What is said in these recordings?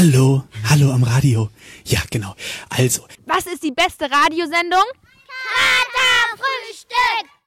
Hallo, hallo am Radio. Ja, genau. Also. Was ist die beste Radiosendung? Katerfrühstück!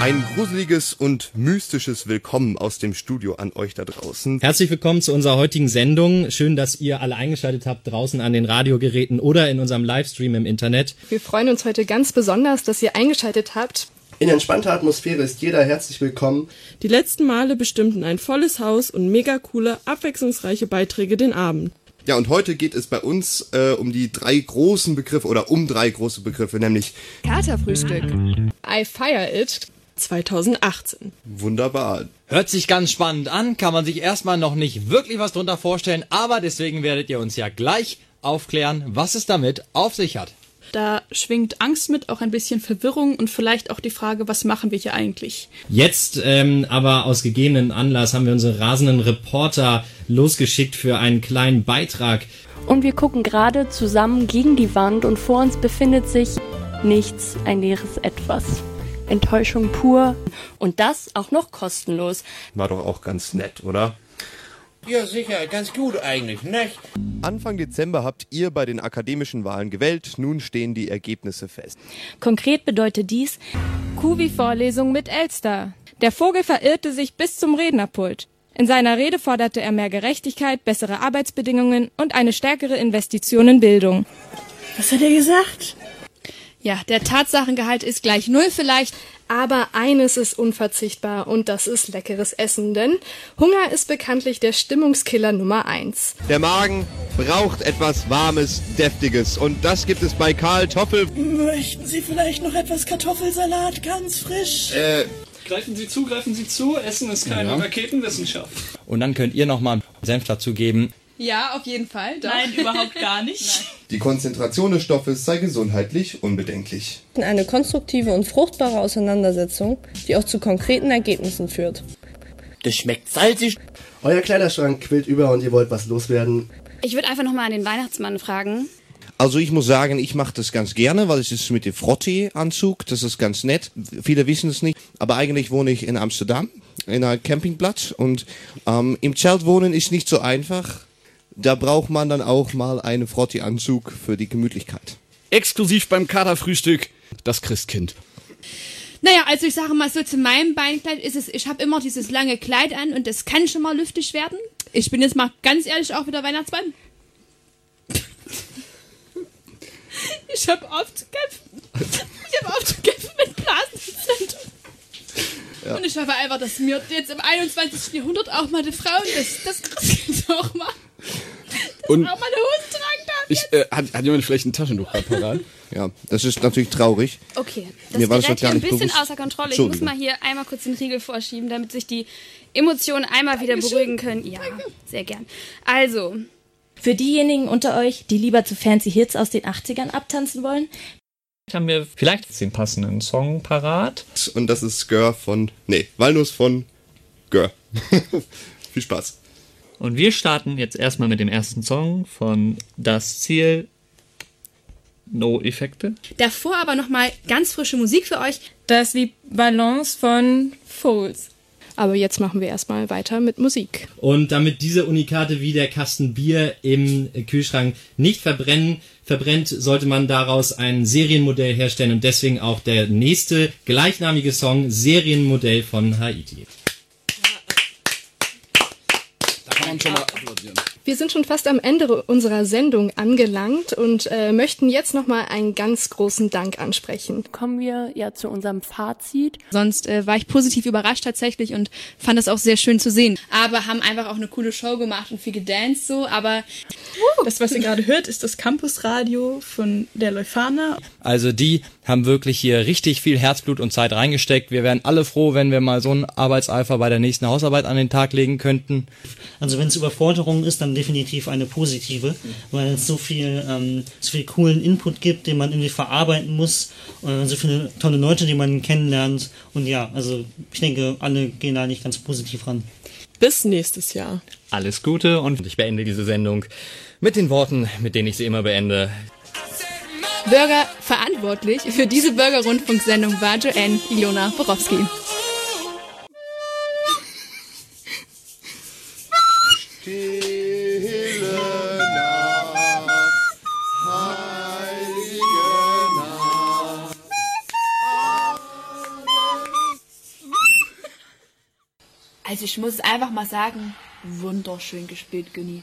Ein gruseliges und mystisches Willkommen aus dem Studio an euch da draußen. Herzlich willkommen zu unserer heutigen Sendung. Schön, dass ihr alle eingeschaltet habt draußen an den Radiogeräten oder in unserem Livestream im Internet. Wir freuen uns heute ganz besonders, dass ihr eingeschaltet habt. In entspannter Atmosphäre ist jeder herzlich willkommen. Die letzten Male bestimmten ein volles Haus und mega coole, abwechslungsreiche Beiträge den Abend. Ja, und heute geht es bei uns äh, um die drei großen Begriffe oder um drei große Begriffe, nämlich Katerfrühstück. I Fire It. 2018. wunderbar. Hört sich ganz spannend an, kann man sich erstmal noch nicht wirklich was drunter vorstellen, aber deswegen werdet ihr uns ja gleich aufklären, was es damit auf sich hat. Da schwingt Angst mit, auch ein bisschen Verwirrung und vielleicht auch die Frage, was machen wir hier eigentlich? Jetzt ähm, aber aus gegebenen Anlass haben wir unsere rasenden Reporter losgeschickt für einen kleinen Beitrag. Und wir gucken gerade zusammen gegen die Wand und vor uns befindet sich nichts, ein leeres Etwas. Enttäuschung pur und das auch noch kostenlos. War doch auch ganz nett, oder? Ja, sicher, ganz gut eigentlich, nicht? Anfang Dezember habt ihr bei den akademischen Wahlen gewählt. Nun stehen die Ergebnisse fest. Konkret bedeutet dies, Kuvi-Vorlesung mit Elster. Der Vogel verirrte sich bis zum Rednerpult. In seiner Rede forderte er mehr Gerechtigkeit, bessere Arbeitsbedingungen und eine stärkere Investition in Bildung. Was hat er gesagt? Ja, der Tatsachengehalt ist gleich null vielleicht. Aber eines ist unverzichtbar und das ist leckeres Essen, denn Hunger ist bekanntlich der Stimmungskiller Nummer eins. Der Magen braucht etwas Warmes, Deftiges. Und das gibt es bei Karl Toffel. Möchten Sie vielleicht noch etwas Kartoffelsalat, ganz frisch? Äh, Greifen Sie zu, greifen Sie zu. Essen ist keine Ja. Raketenwissenschaft. Und dann könnt ihr nochmal Senf dazugeben. Ja, auf jeden Fall. Doch. Nein, überhaupt gar nicht. die Konzentration des Stoffes sei gesundheitlich unbedenklich. Eine konstruktive und fruchtbare Auseinandersetzung, die auch zu konkreten Ergebnissen führt. Das schmeckt salzig. Euer Kleiderschrank quillt über und ihr wollt was loswerden. Ich würde einfach nochmal an den Weihnachtsmann fragen. Also ich muss sagen, ich mache das ganz gerne, weil es ist mit dem Frottee-Anzug, das ist ganz nett. Viele wissen es nicht, aber eigentlich wohne ich in Amsterdam, in einem Campingplatz und ähm, im Zelt wohnen ist nicht so einfach. Da braucht man dann auch mal einen Frottee-Anzug für die Gemütlichkeit. Exklusiv beim Katerfrühstück, das Christkind. Naja, also ich sage mal so, zu meinem Beinkleid ist es, ich habe immer dieses lange Kleid an und das kann schon mal lüftig werden. Ich bin jetzt mal ganz ehrlich auch wieder Weihnachtsmann. Ich habe oft zu kämpfen. Ich habe oft zu kämpfen mit Blasenentzündung. Ja. Und ich hoffe einfach, dass mir jetzt im 21. Jahrhundert auch mal die Frauen das, das Christkind auch mal, Und auch mal eine Hose tragen darf. ich, äh, hat, hat jemand vielleicht ein Taschentuch gerade parat? Ja, das ist natürlich traurig. Okay, das Mir war das doch gar hier ein nicht bisschen bewusst. außer Kontrolle. Ich muss mal hier einmal kurz den Riegel vorschieben, damit sich die Emotionen einmal wieder beruhigen können. Ja, sehr gern. Also, Für diejenigen unter euch, die lieber zu fancy Hits aus den 80ern abtanzen wollen, haben wir vielleicht den passenden Song parat. Und das ist Gör von, nee, Walnuss von Gör. Viel Spaß. Und wir starten jetzt erstmal mit dem ersten Song von Das Ziel No Effekte. Davor aber nochmal ganz frische Musik für euch. Das ist die Balance von Fools. Aber jetzt machen wir erstmal weiter mit Musik. Und damit diese Unikate wie der Kasten Bier im Kühlschrank nicht verbrennen, verbrennt, sollte man daraus ein Serienmodell herstellen und deswegen auch der nächste gleichnamige Song Serienmodell von Haiti. Da kann man schon mal applaudieren. Wir sind schon fast am Ende unserer Sendung angelangt und äh, möchten jetzt nochmal einen ganz großen Dank ansprechen. kommen wir ja zu unserem Fazit. Sonst äh, war ich positiv überrascht tatsächlich und fand das auch sehr schön zu sehen. Aber haben einfach auch eine coole Show gemacht und viel gedanced so. Aber Das, was ihr gerade hört, ist das Campusradio von der Leuphana. Also die haben wirklich hier richtig viel Herzblut und Zeit reingesteckt. Wir wären alle froh, wenn wir mal so einen Arbeitseifer bei der nächsten Hausarbeit an den Tag legen könnten. Also wenn es Überforderung ist, dann definitiv eine positive, weil es so viel, ähm, so viel coolen Input gibt, den man irgendwie verarbeiten muss, äh, so viele tolle Leute, die man kennenlernt und ja, also ich denke, alle gehen da nicht ganz positiv ran. Bis nächstes Jahr. Alles Gute und ich beende diese Sendung mit den Worten, mit denen ich sie immer beende. Bürger verantwortlich für diese Bürgerrundfunksendung war Joanne Ilona Borowski. Also ich muss es einfach mal sagen, wunderschön gespielt, Günni.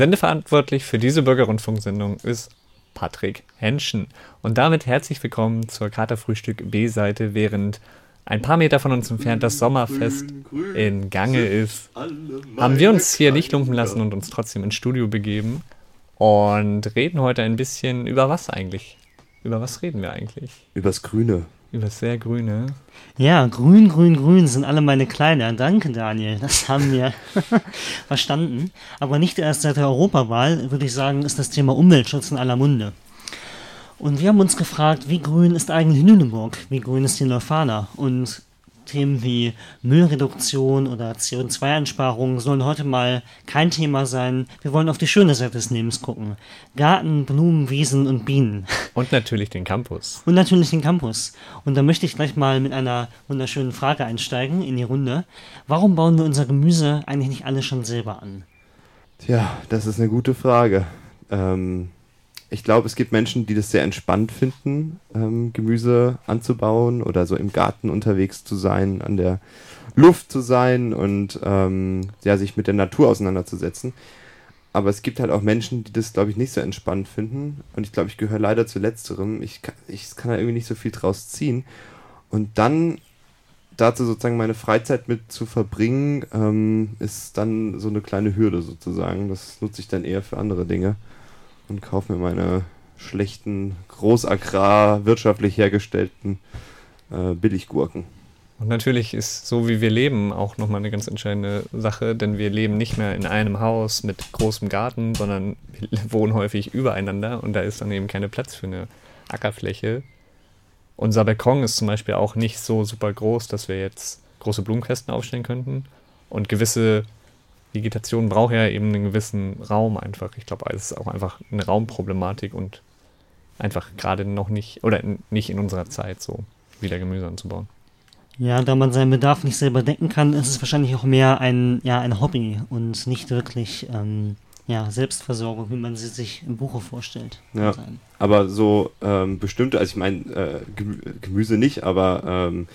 Sendeverantwortlich für diese Bürgerrundfunksendung ist Patrick Henschen. Und damit herzlich willkommen zur Katerfrühstück B-Seite, während ein paar Meter von uns entfernt das Sommerfest in Gange ist, haben wir uns hier nicht lumpen lassen und uns trotzdem ins Studio begeben und reden heute ein bisschen über was eigentlich? Über was reden wir eigentlich? Übers Grüne. Übers sehr Grüne. Ja, grün, grün, grün sind alle meine Kleider. Danke, Daniel. Das haben wir verstanden. Aber nicht erst seit der Europawahl, würde ich sagen, ist das Thema Umweltschutz in aller Munde. Und wir haben uns gefragt, wie grün ist eigentlich Lüneburg? Wie grün ist die Leuphana? Und Themen wie Müllreduktion oder CO2-Einsparungen sollen heute mal kein Thema sein. Wir wollen auf die schöne Seite des Lebens gucken. Garten, Blumen, Wiesen und Bienen. Und natürlich den Campus. Und natürlich den Campus. Und da möchte ich gleich mal mit einer wunderschönen Frage einsteigen in die Runde. Warum bauen wir unser Gemüse eigentlich nicht alle schon selber an? Tja, das ist eine gute Frage. Ähm, ich glaube, es gibt Menschen, die das sehr entspannt finden, ähm, Gemüse anzubauen oder so im Garten unterwegs zu sein, an der Luft zu sein und ähm, ja, sich mit der Natur auseinanderzusetzen. Aber es gibt halt auch Menschen, die das, glaube ich, nicht so entspannt finden. Und ich glaube, ich gehöre leider zu letzterem. Ich kann, ich kann da irgendwie nicht so viel draus ziehen. Und dann dazu sozusagen meine Freizeit mit zu verbringen, ähm, ist dann so eine kleine Hürde sozusagen. Das nutze ich dann eher für andere Dinge und kaufe mir meine schlechten, großagrar, wirtschaftlich hergestellten äh, Billiggurken. Und natürlich ist so, wie wir leben, auch nochmal eine ganz entscheidende Sache, denn wir leben nicht mehr in einem Haus mit großem Garten, sondern wohnen häufig übereinander und da ist dann eben keine Platz für eine Ackerfläche. Unser Balkon ist zum Beispiel auch nicht so super groß, dass wir jetzt große Blumenkästen aufstellen könnten. Und gewisse Vegetation braucht ja eben einen gewissen Raum einfach. Ich glaube, es ist auch einfach eine Raumproblematik und einfach gerade noch nicht, oder nicht in unserer Zeit so wieder Gemüse anzubauen. Ja, da man seinen Bedarf nicht selber decken kann, ist es wahrscheinlich auch mehr ein, ja, ein Hobby und nicht wirklich ähm, ja, Selbstversorgung, wie man sie sich im Buche vorstellt. Ja, aber so ähm, bestimmte, also ich meine, äh, Gemüse nicht, aber ähm,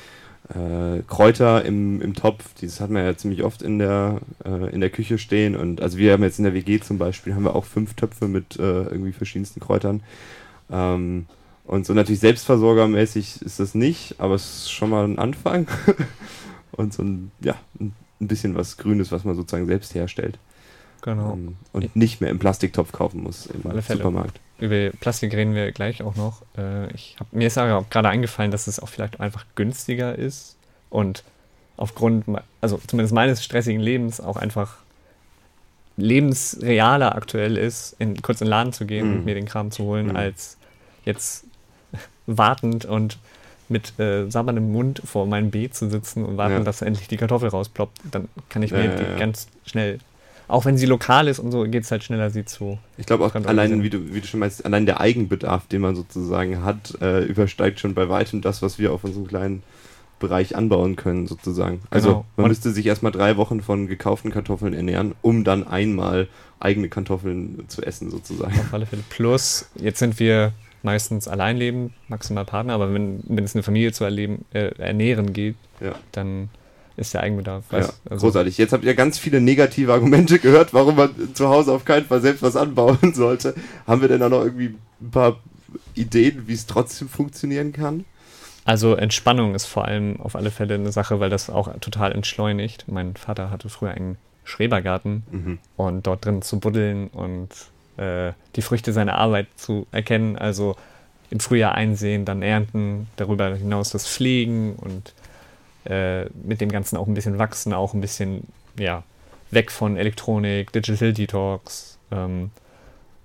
äh, Kräuter im, im Topf, das hat man ja ziemlich oft in der, äh, in der Küche stehen. Und also wir haben jetzt in der WG zum Beispiel, haben wir auch fünf Töpfe mit äh, irgendwie verschiedensten Kräutern. Ähm, und so natürlich selbstversorgermäßig ist das nicht, aber es ist schon mal ein Anfang. und so ein, ja, ein bisschen was Grünes, was man sozusagen selbst herstellt. Genau. Ähm, und nicht mehr im Plastiktopf kaufen muss im. Supermarkt. Über Plastik reden wir gleich auch noch. Äh, ich hab, mir ist aber gerade eingefallen, dass es auch vielleicht einfach günstiger ist und aufgrund, also zumindest meines stressigen Lebens auch einfach lebensrealer aktuell ist, in, kurz in den Laden zu gehen Mhm. und mir den Kram zu holen, Mhm. als jetzt wartend und mit äh, sabberndem Mund vor meinem Beet zu sitzen und warten, Ja. dass endlich die Kartoffel rausploppt. Dann kann ich mir ja, die ja. ganz schnell, auch wenn sie lokal ist und so, geht es halt schneller, sie zu. Ich glaube auch allein, wie du, wie du schon meinst, allein der Eigenbedarf, den man sozusagen hat, äh, übersteigt schon bei weitem das, was wir auf unserem kleinen Bereich anbauen können, sozusagen. Also Genau. man Und- müsste sich erstmal drei Wochen von gekauften Kartoffeln ernähren, um dann einmal eigene Kartoffeln zu essen, sozusagen. Auf alle Fälle. Plus, jetzt sind wir meistens allein leben, maximal Partner, aber wenn, wenn es eine Familie zu erleben, äh, ernähren geht, Ja. dann ist der Eigenbedarf. Ja, also- großartig. Jetzt habt ihr ganz viele negative Argumente gehört, warum man zu Hause auf keinen Fall selbst was anbauen sollte. Haben wir denn da noch irgendwie ein paar Ideen, wie es trotzdem funktionieren kann? Also Entspannung ist vor allem auf alle Fälle eine Sache, weil das auch total entschleunigt. Mein Vater hatte früher einen Schrebergarten Mhm. und dort drin zu buddeln und äh, die Früchte seiner Arbeit zu erkennen. Also im Frühjahr einsehen, dann ernten, darüber hinaus das Pflegen und äh, mit dem Ganzen auch ein bisschen wachsen, auch ein bisschen, ja, weg von Elektronik, Digital Detox ähm,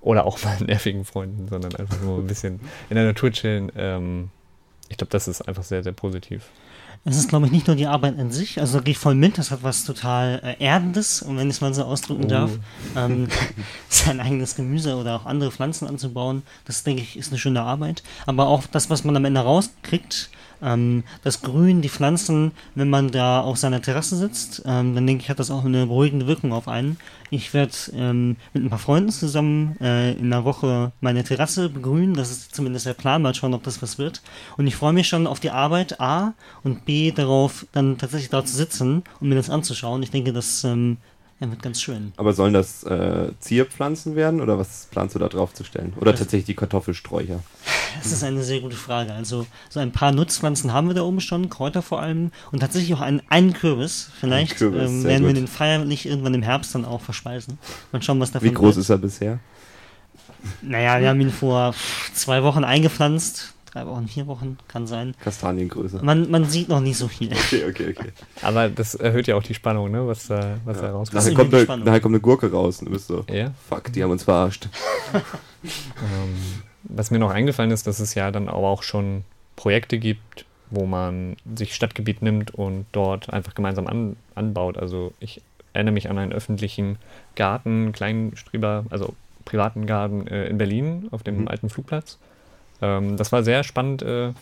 oder auch mal nervigen Freunden, sondern einfach nur ein bisschen in der Natur chillen. Ähm, ich glaube, das ist einfach sehr, sehr positiv. Es ist, glaube ich, nicht nur die Arbeit an sich, also da gehe ich voll mit, das hat was total äh, Erdendes, und wenn ich es mal so ausdrücken Oh. darf, ähm, sein eigenes Gemüse oder auch andere Pflanzen anzubauen, das denke ich, ist eine schöne Arbeit. Aber auch das, was man am Ende rauskriegt, ähm, das Grün, die Pflanzen, wenn man da auf seiner Terrasse sitzt, ähm, dann denke ich, hat das auch eine beruhigende Wirkung auf einen. Ich werde ähm, mit ein paar Freunden zusammen äh, in einer Woche meine Terrasse begrünen. Das ist zumindest der Plan. Mal schauen, ob das was wird. Und ich freue mich schon auf die Arbeit, A, und B, darauf, dann tatsächlich da zu sitzen und mir das anzuschauen. Ich denke, das ja, wird ganz schön. Aber sollen das äh, Zierpflanzen werden oder was planst du da drauf zu stellen? Oder tatsächlich die Kartoffelsträucher? Das ist eine sehr gute Frage. Also, so ein paar Nutzpflanzen haben wir da oben schon, Kräuter vor allem, und tatsächlich auch einen, einen Kürbis. Vielleicht Ein Kürbis, ähm, werden wir den feierlich irgendwann im Herbst dann auch verspeisen. Mal schauen, was davon Wie groß wird. ist er bisher? Naja, wir haben ihn vor zwei Wochen eingepflanzt. Drei Wochen, vier Wochen, kann sein. Kastaniengröße. Man, man sieht noch nicht so viel. Okay, okay, okay. Aber das erhöht ja auch die Spannung, ne? was da, was da rauskommt. Nachher kommt, eine, nachher kommt eine Gurke raus und du bist so, Ja. fuck, die haben uns verarscht. Ähm, was mir noch eingefallen ist, dass es ja dann aber auch schon Projekte gibt, wo man sich Stadtgebiet nimmt und dort einfach gemeinsam an, anbaut. Also ich erinnere mich an einen öffentlichen Garten, Kleinstreber, also privaten Garten äh, in Berlin auf dem Mhm. alten Flugplatz. Ähm, das war sehr spannend äh,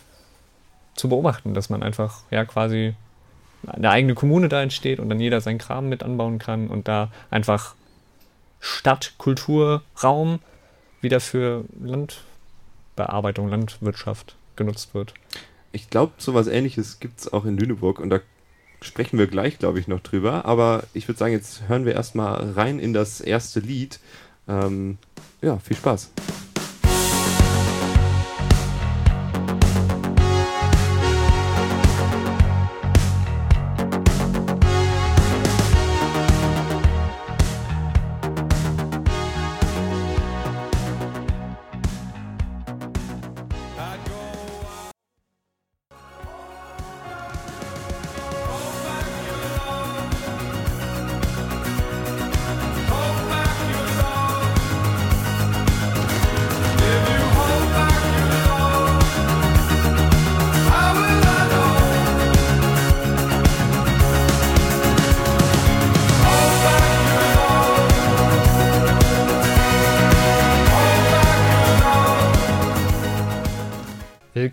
zu beobachten, dass man einfach ja quasi eine eigene Kommune da entsteht und dann jeder seinen Kram mit anbauen kann und da einfach Stadt, Kultur, Raum wieder für Landbearbeitung, Landwirtschaft genutzt wird. Ich glaube, sowas ähnliches gibt es auch in Lüneburg und da sprechen wir gleich, glaube ich, noch drüber. Aber ich würde sagen, jetzt hören wir erstmal rein in das erste Lied. Ähm, ja, viel Spaß.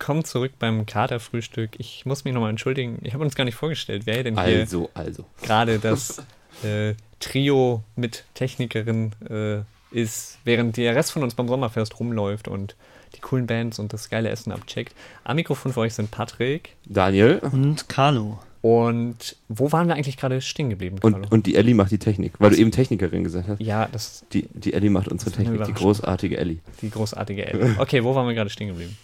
Willkommen zurück beim Katerfrühstück. Ich muss mich nochmal entschuldigen. Ich habe uns gar nicht vorgestellt, wer denn hier Also, also. gerade das äh, Trio mit Technikerin äh, ist, während der Rest von uns beim Sommerfest rumläuft und die coolen Bands und das geile Essen abcheckt. Am Mikrofon für euch sind Patrick. Daniel. Und Carlo. Und wo waren wir eigentlich gerade stehen geblieben, Carlo? Und, und die Ellie macht die Technik, weil du eben Technikerin gesagt hast. Ja, das. Die, die Ellie macht unsere Technik, die großartige Ellie. Die großartige Ellie. Okay, wo waren wir gerade stehen geblieben?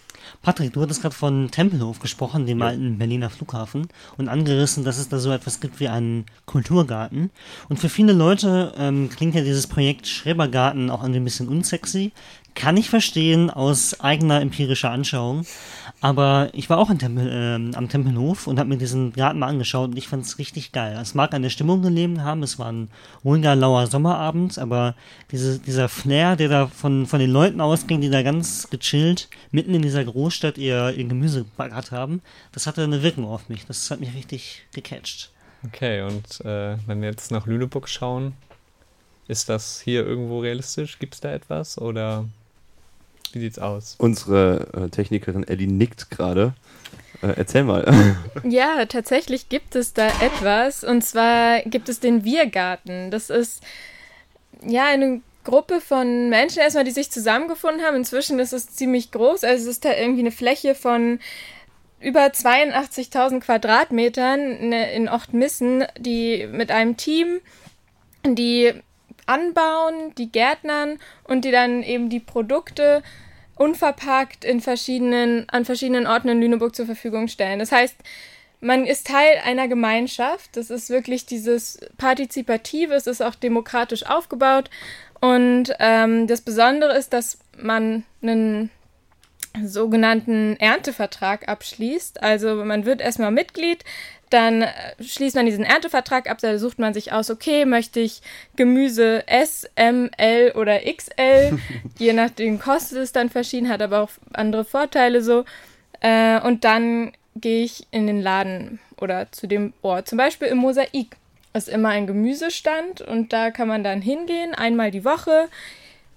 Patrick, du hattest gerade von Tempelhof gesprochen, dem alten Berliner Flughafen, und angerissen, dass es da so etwas gibt wie einen Kulturgarten. Und für viele Leute ähm, klingt ja dieses Projekt Schrebergarten auch ein bisschen unsexy. Kann ich verstehen aus eigener empirischer Anschauung. Aber ich war auch Tempel, ähm, am Tempelhof und habe mir diesen Garten mal angeschaut und ich fand es richtig geil. Es mag an der Stimmung gelegen haben, es war ein ruhiger, lauer Sommerabend, aber diese, dieser Flair, der da von, von den Leuten ausging, die da ganz gechillt mitten in dieser Großstadt ihr, ihr Gemüse gebaggert haben, das hatte eine Wirkung auf mich. Das hat mich richtig gecatcht. Okay, und äh, wenn wir jetzt nach Lüneburg schauen, ist das hier irgendwo realistisch? Gibt es da etwas oder wie sieht's aus? Unsere äh, Technikerin Ellie nickt gerade. Äh, erzähl mal. Ja, tatsächlich gibt es da etwas. Und zwar gibt es den Wirgarten. Das ist ja eine Gruppe von Menschen erstmal, die sich zusammengefunden haben. Inzwischen ist es ziemlich groß. Also es ist da irgendwie eine Fläche von über 82.000 Quadratmetern ne- in Ochtmissen, die mit einem Team, die anbauen, die gärtnern und die dann eben die Produkte unverpackt in verschiedenen, an verschiedenen Orten in Lüneburg zur Verfügung stellen. Das heißt, man ist Teil einer Gemeinschaft. Das ist wirklich dieses Partizipative, es ist auch demokratisch aufgebaut. Und ähm, das Besondere ist, dass man einen sogenannten Erntevertrag abschließt. Also man wird erstmal Mitglied, dann äh, schließt man diesen Erntevertrag ab, da sucht man sich aus, okay, möchte ich Gemüse S, M, L oder XL, je nachdem kostet es dann verschieden, hat aber auch andere Vorteile so. Äh, und dann gehe ich in den Laden oder zu dem Ort, zum Beispiel im Mosaik. Ist immer ein Gemüsestand und da kann man dann hingehen, einmal die Woche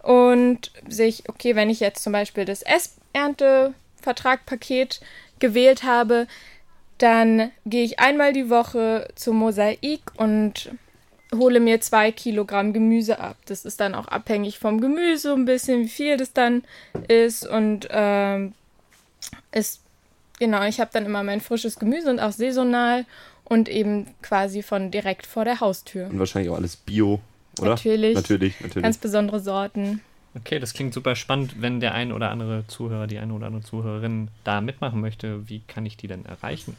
und sich, okay, wenn ich jetzt zum Beispiel das Erntevertrag-Paket gewählt habe, dann gehe ich einmal die Woche zum Mosaik und hole mir zwei Kilogramm Gemüse ab. Das ist dann auch abhängig vom Gemüse ein bisschen, wie viel das dann ist und ähm, ist genau. Ich habe dann immer mein frisches Gemüse und auch saisonal und eben quasi von direkt vor der Haustür. Und wahrscheinlich auch alles Bio, oder? Natürlich. Natürlich, natürlich. Ganz besondere Sorten. Okay, das klingt super spannend. Wenn der ein oder andere Zuhörer, die eine oder andere Zuhörerin da mitmachen möchte, wie kann ich die denn erreichen?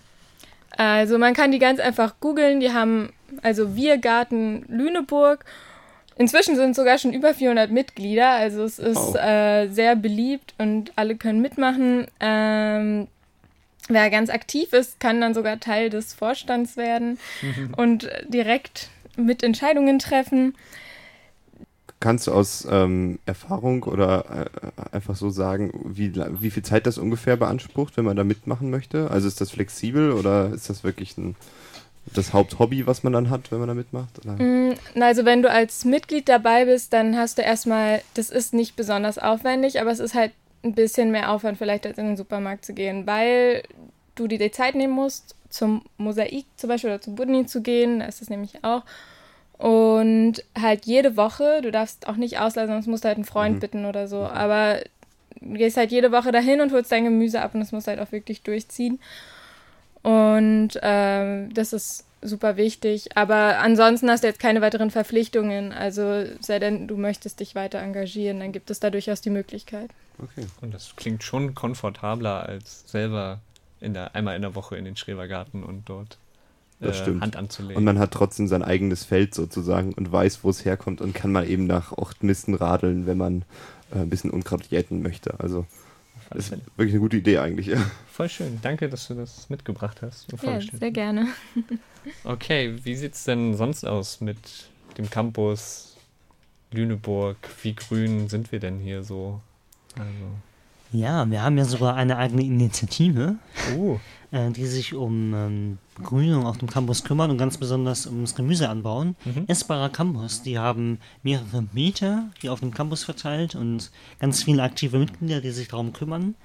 Also man kann die ganz einfach googeln. Die haben also Wirgarten Lüneburg. Inzwischen sind sogar schon über 400 Mitglieder, also es ist Wow. äh, sehr beliebt und alle können mitmachen. Ähm, wer ganz aktiv ist, kann dann sogar Teil des Vorstands werden und direkt mit Entscheidungen treffen. Kannst du aus ähm, Erfahrung oder äh, einfach so sagen, wie, wie viel Zeit das ungefähr beansprucht, wenn man da mitmachen möchte? Also ist das flexibel oder ist das wirklich ein, das Haupthobby, was man dann hat, wenn man da mitmacht? Mm, Also wenn du als Mitglied dabei bist, dann hast du erstmal, das ist nicht besonders aufwendig, aber es ist halt ein bisschen mehr Aufwand vielleicht als in den Supermarkt zu gehen, weil du dir die Zeit nehmen musst, zum Mosaik zum Beispiel oder zum Budni zu gehen, da ist es nämlich auch. Und halt jede Woche, du darfst auch nicht auslassen, sonst musst du halt einen Freund Mhm. bitten oder so, aber du gehst halt jede Woche dahin und holst dein Gemüse ab und das musst du halt auch wirklich durchziehen. Und ähm, das ist super wichtig. Aber ansonsten hast du jetzt keine weiteren Verpflichtungen. Also sei denn, du möchtest dich weiter engagieren, dann gibt es da durchaus die Möglichkeit. Okay. Und das klingt schon komfortabler, als selber in der, einmal in der Woche in den Schrebergarten und dort Das äh, stimmt. Hand anzulegen. Und man hat trotzdem sein eigenes Feld sozusagen und weiß, wo es herkommt und kann mal eben nach Ochtmisten radeln, wenn man äh, ein bisschen Unkraut jäten möchte. Also das ist Fälle. wirklich eine gute Idee eigentlich. Ja. Voll schön. Danke, dass du das mitgebracht hast. Ja, sehr gerne. Okay, wie sieht's denn sonst aus mit dem Campus Lüneburg? Wie grün sind wir denn hier so? Also, Ja, wir haben ja sogar eine eigene Initiative, Oh. äh, die sich um ähm, Grünung auf dem Campus kümmert und ganz besonders ums Gemüseanbauen. Mhm. Essbarer Campus, die haben mehrere Meter, die auf dem Campus verteilt und ganz viele aktive Mitglieder, die sich darum kümmern.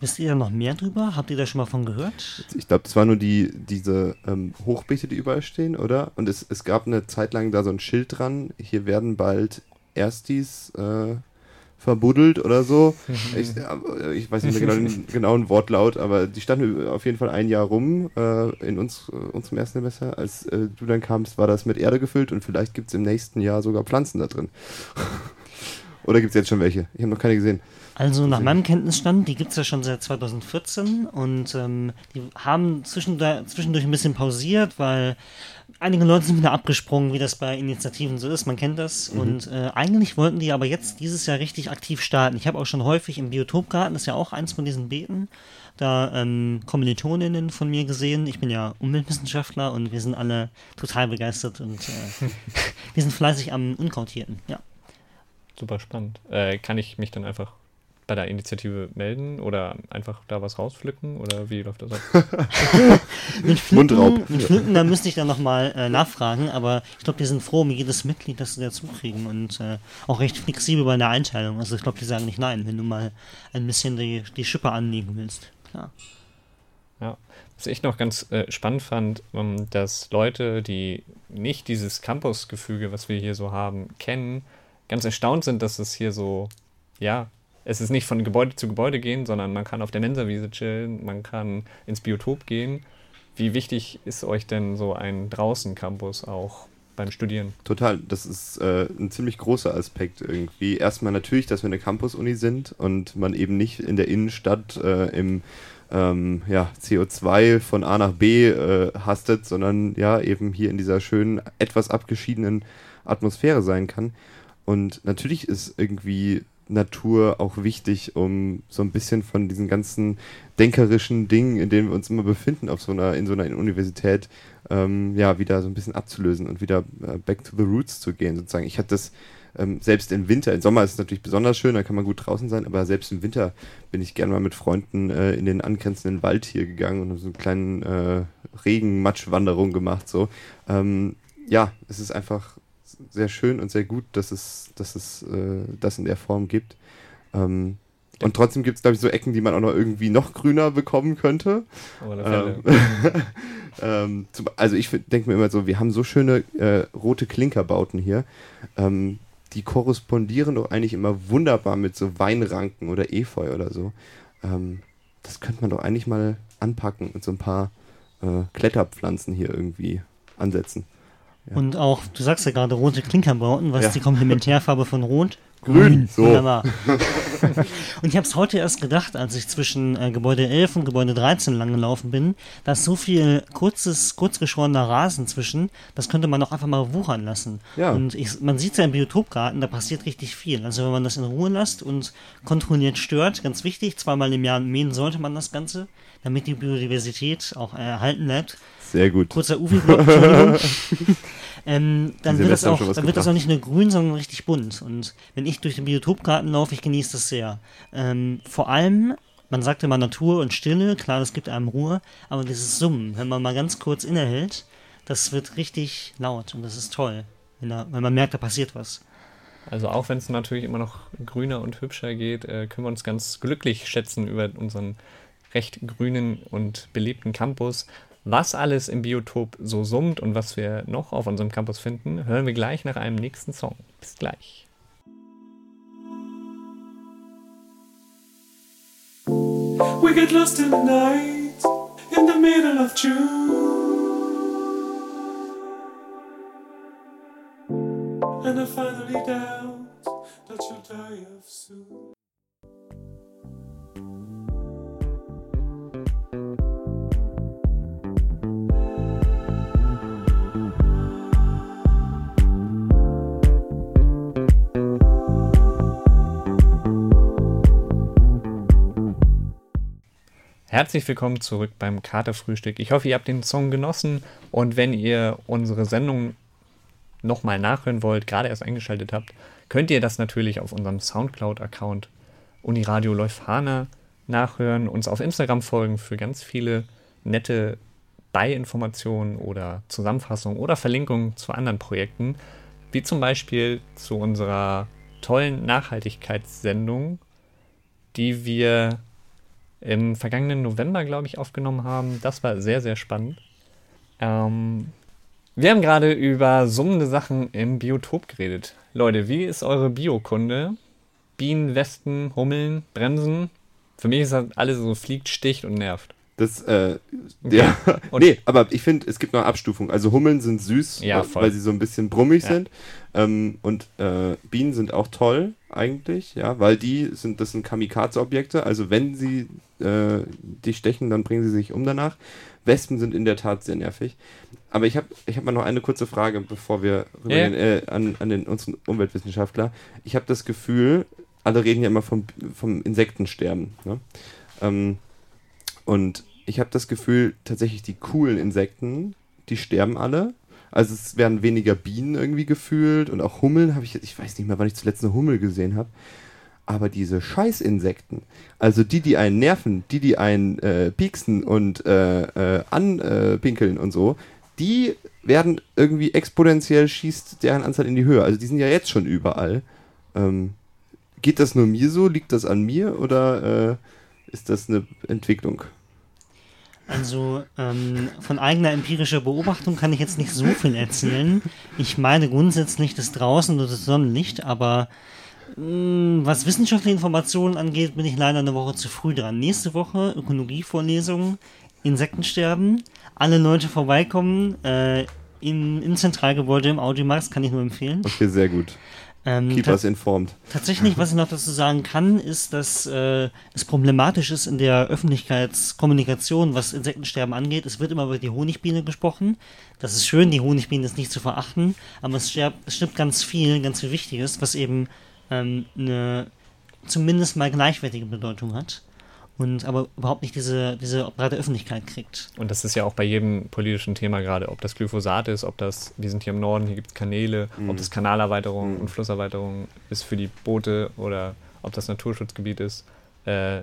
Wisst ihr da noch mehr drüber? Habt ihr da schon mal von gehört? Ich glaube, es war nur die, diese ähm, Hochbeete, die überall stehen, oder? Und es, es gab eine Zeit lang da so ein Schild dran, hier werden bald Erstis äh, verbuddelt oder so. ich, äh, ich weiß nicht mehr genau den genauen Wortlaut, aber die standen auf jeden Fall ein Jahr rum äh, in uns, äh, unserem ersten Semester. Als äh, du dann kamst, war das mit Erde gefüllt und vielleicht gibt es im nächsten Jahr sogar Pflanzen da drin. oder gibt es jetzt schon welche? Ich habe noch keine gesehen. Also nach meinem Kenntnisstand, die gibt es ja schon seit 2014 und ähm, die haben zwischendurch, zwischendurch ein bisschen pausiert, weil einige Leute sind wieder abgesprungen, wie das bei Initiativen so ist, man kennt das. Mhm. Und äh, eigentlich wollten die aber jetzt dieses Jahr richtig aktiv starten. Ich habe auch schon häufig im Biotopgarten, das ist ja auch eins von diesen Beeten, da ähm, Kommilitoninnen von mir gesehen. Ich bin ja Umweltwissenschaftler und wir sind alle total begeistert und äh, wir sind fleißig am Unkrautierten, ja. Super spannend. Äh, kann ich mich dann einfach bei der Initiative melden oder einfach da was rauspflücken oder wie läuft das ab? Mit Pflücken, Mundraub. mit Pflücken, da müsste ich dann nochmal äh, nachfragen, aber ich glaube, die sind froh um jedes Mitglied, das sie dazu kriegen und äh, auch recht flexibel bei der Einteilung. Also ich glaube, die sagen nicht nein, wenn du mal ein bisschen die, die Schippe anlegen willst. Klar. Ja, was ich noch ganz äh, spannend fand, ähm, dass Leute, die nicht dieses Campus-Gefüge, was wir hier so haben, kennen, ganz erstaunt sind, dass es hier so, ja, es ist nicht von Gebäude zu Gebäude gehen, sondern man kann auf der Mensawiese chillen, man kann ins Biotop gehen. Wie wichtig ist euch denn so ein Draußen-Campus auch beim Studieren? Total, das ist äh, ein ziemlich großer Aspekt irgendwie. Erstmal natürlich, dass wir eine Campus-Uni sind und man eben nicht in der Innenstadt äh, im ähm, ja, CO2 von A nach B äh, hastet, sondern ja eben hier in dieser schönen, etwas abgeschiedenen Atmosphäre sein kann. Und natürlich ist irgendwie Natur auch wichtig, um so ein bisschen von diesen ganzen denkerischen Dingen, in denen wir uns immer befinden, auf so einer, in so einer Universität, ähm, ja, wieder so ein bisschen abzulösen und wieder äh, back to the roots zu gehen, sozusagen. Ich hatte das ähm, selbst im Winter, im Sommer ist es natürlich besonders schön, da kann man gut draußen sein, aber selbst im Winter bin ich gerne mal mit Freunden äh, in den angrenzenden Wald hier gegangen und so eine kleine äh, Regen-Matschwanderung gemacht, so. Ähm, ja, es ist einfach sehr schön und sehr gut, dass es, dass es äh, das in der Form gibt. Ähm, und trotzdem gibt es, glaube ich, so Ecken, die man auch noch irgendwie noch grüner bekommen könnte. Fälle. Ähm, ähm, zum, also ich denke mir immer so, wir haben so schöne äh, rote Klinkerbauten hier. Ähm, die korrespondieren doch eigentlich immer wunderbar mit so Weinranken oder Efeu oder so. Ähm, das könnte man doch eigentlich mal anpacken und so ein paar äh, Kletterpflanzen hier irgendwie ansetzen. Ja. Und auch, du sagst ja gerade rote Klinkerbauten, was Ja. ist die Komplementärfarbe von Rot? Grün, so. Wunderbar. und ich habe es heute erst gedacht, als ich zwischen äh, Gebäude 11 und Gebäude 13 lang gelaufen bin, da ist so viel kurzes, kurzgeschorener Rasen zwischen, das könnte man doch einfach mal wuchern lassen. Ja. Und ich, man sieht ja im Biotopgarten, da passiert richtig viel. Also wenn man das in Ruhe lässt und kontrolliert stört, ganz wichtig, zweimal im Jahr mähen sollte man das Ganze, damit die Biodiversität auch erhalten bleibt. Sehr gut. Kurzer Uwe-Block, Entschuldigung. ähm, dann wird, das auch, dann wird das auch nicht nur grün, sondern richtig bunt. Und wenn ich durch den Biotopgarten laufe, ich genieße das sehr. Ähm, vor allem, man sagt immer Natur und Stille, klar, das gibt einem Ruhe, aber dieses Summen, wenn man mal ganz kurz innehält, das wird richtig laut und das ist toll, wenn, da, wenn man merkt, da passiert was. Also auch wenn es natürlich immer noch grüner und hübscher geht, äh, können wir uns ganz glücklich schätzen über unseren recht grünen und belebten Campus. Was alles im Biotop so summt und was wir noch auf unserem Campus finden, hören wir gleich nach einem nächsten Song. Bis gleich. We get lost in the night, in the middle of June. And I finally doubt that you'll die of soon. Herzlich willkommen zurück beim Katerfrühstück. Ich hoffe, ihr habt den Song genossen und wenn ihr unsere Sendung nochmal nachhören wollt, gerade erst eingeschaltet habt, könnt ihr das natürlich auf unserem Soundcloud-Account Uniradio Leuphana nachhören, uns auf Instagram folgen für ganz viele nette Beiinformationen oder Zusammenfassungen oder Verlinkungen zu anderen Projekten, wie zum Beispiel zu unserer tollen Nachhaltigkeitssendung, die wir im vergangenen November, glaube ich, aufgenommen haben. Das war sehr, sehr spannend. Ähm, wir haben gerade über summende Sachen im Biotop geredet. Leute, wie ist eure Biokunde? Bienen, Wespen, Hummeln, Bremsen? Für mich ist das alles so fliegt, sticht und nervt. Das, äh, Okay. ja. Und- nee, aber ich finde, es gibt noch Abstufungen. Also Hummeln sind süß, Ja, weil- sie so ein bisschen brummig Ja. sind. Ähm, und äh, Bienen sind auch toll, eigentlich, ja, weil die sind, das sind Kamikaze-Objekte. Also wenn sie äh, dich stechen, dann bringen sie sich um danach. Wespen sind in der Tat sehr nervig. Aber ich habe ich hab mal noch eine kurze Frage, bevor wir Ja. rübergehen, äh, an, an den, unseren Umweltwissenschaftler. Ich habe das Gefühl, alle reden ja immer vom, vom Insektensterben. Ne? Ähm, und ich habe das Gefühl, tatsächlich die coolen Insekten, die sterben alle. Also es werden weniger Bienen irgendwie gefühlt und auch Hummeln habe ich, ich weiß nicht mehr, wann ich zuletzt eine Hummel gesehen habe. Aber diese Scheißinsekten, also die, die einen nerven, die, die einen äh, pieksen und äh, äh, anpinkeln und so, die werden irgendwie exponentiell schießt deren Anzahl in die Höhe. Also die sind ja jetzt schon überall. Ähm, geht das nur mir so? Liegt das an mir oder äh, ist das eine Entwicklung? Also ähm, von eigener empirischer Beobachtung kann ich jetzt nicht so viel erzählen. Ich meine grundsätzlich das draußen oder das Sonnenlicht, aber mh, was wissenschaftliche Informationen angeht, bin ich leider eine Woche zu früh dran. Nächste Woche Ökologievorlesung, Insektensterben, alle Leute vorbeikommen, äh, in, im Zentralgebäude im Audiomax, kann ich nur empfehlen. Okay, sehr gut. Ähm, us informed. Tatsächlich, was ich noch dazu sagen kann, ist, dass äh, es problematisch ist in der Öffentlichkeitskommunikation, was Insektensterben angeht. Es wird immer über die Honigbiene gesprochen. Das ist schön, die Honigbiene ist nicht zu verachten, aber es, sterb, es stirbt ganz viel, ganz viel Wichtiges, was eben ähm, eine zumindest mal gleichwertige Bedeutung hat und aber überhaupt nicht diese, diese breite Öffentlichkeit kriegt. Und das ist ja auch bei jedem politischen Thema gerade, ob das Glyphosat ist, ob das, wir sind hier im Norden, hier gibt es Kanäle, Mhm. ob das Kanalerweiterung und Flusserweiterung ist für die Boote oder ob das Naturschutzgebiet ist. Äh,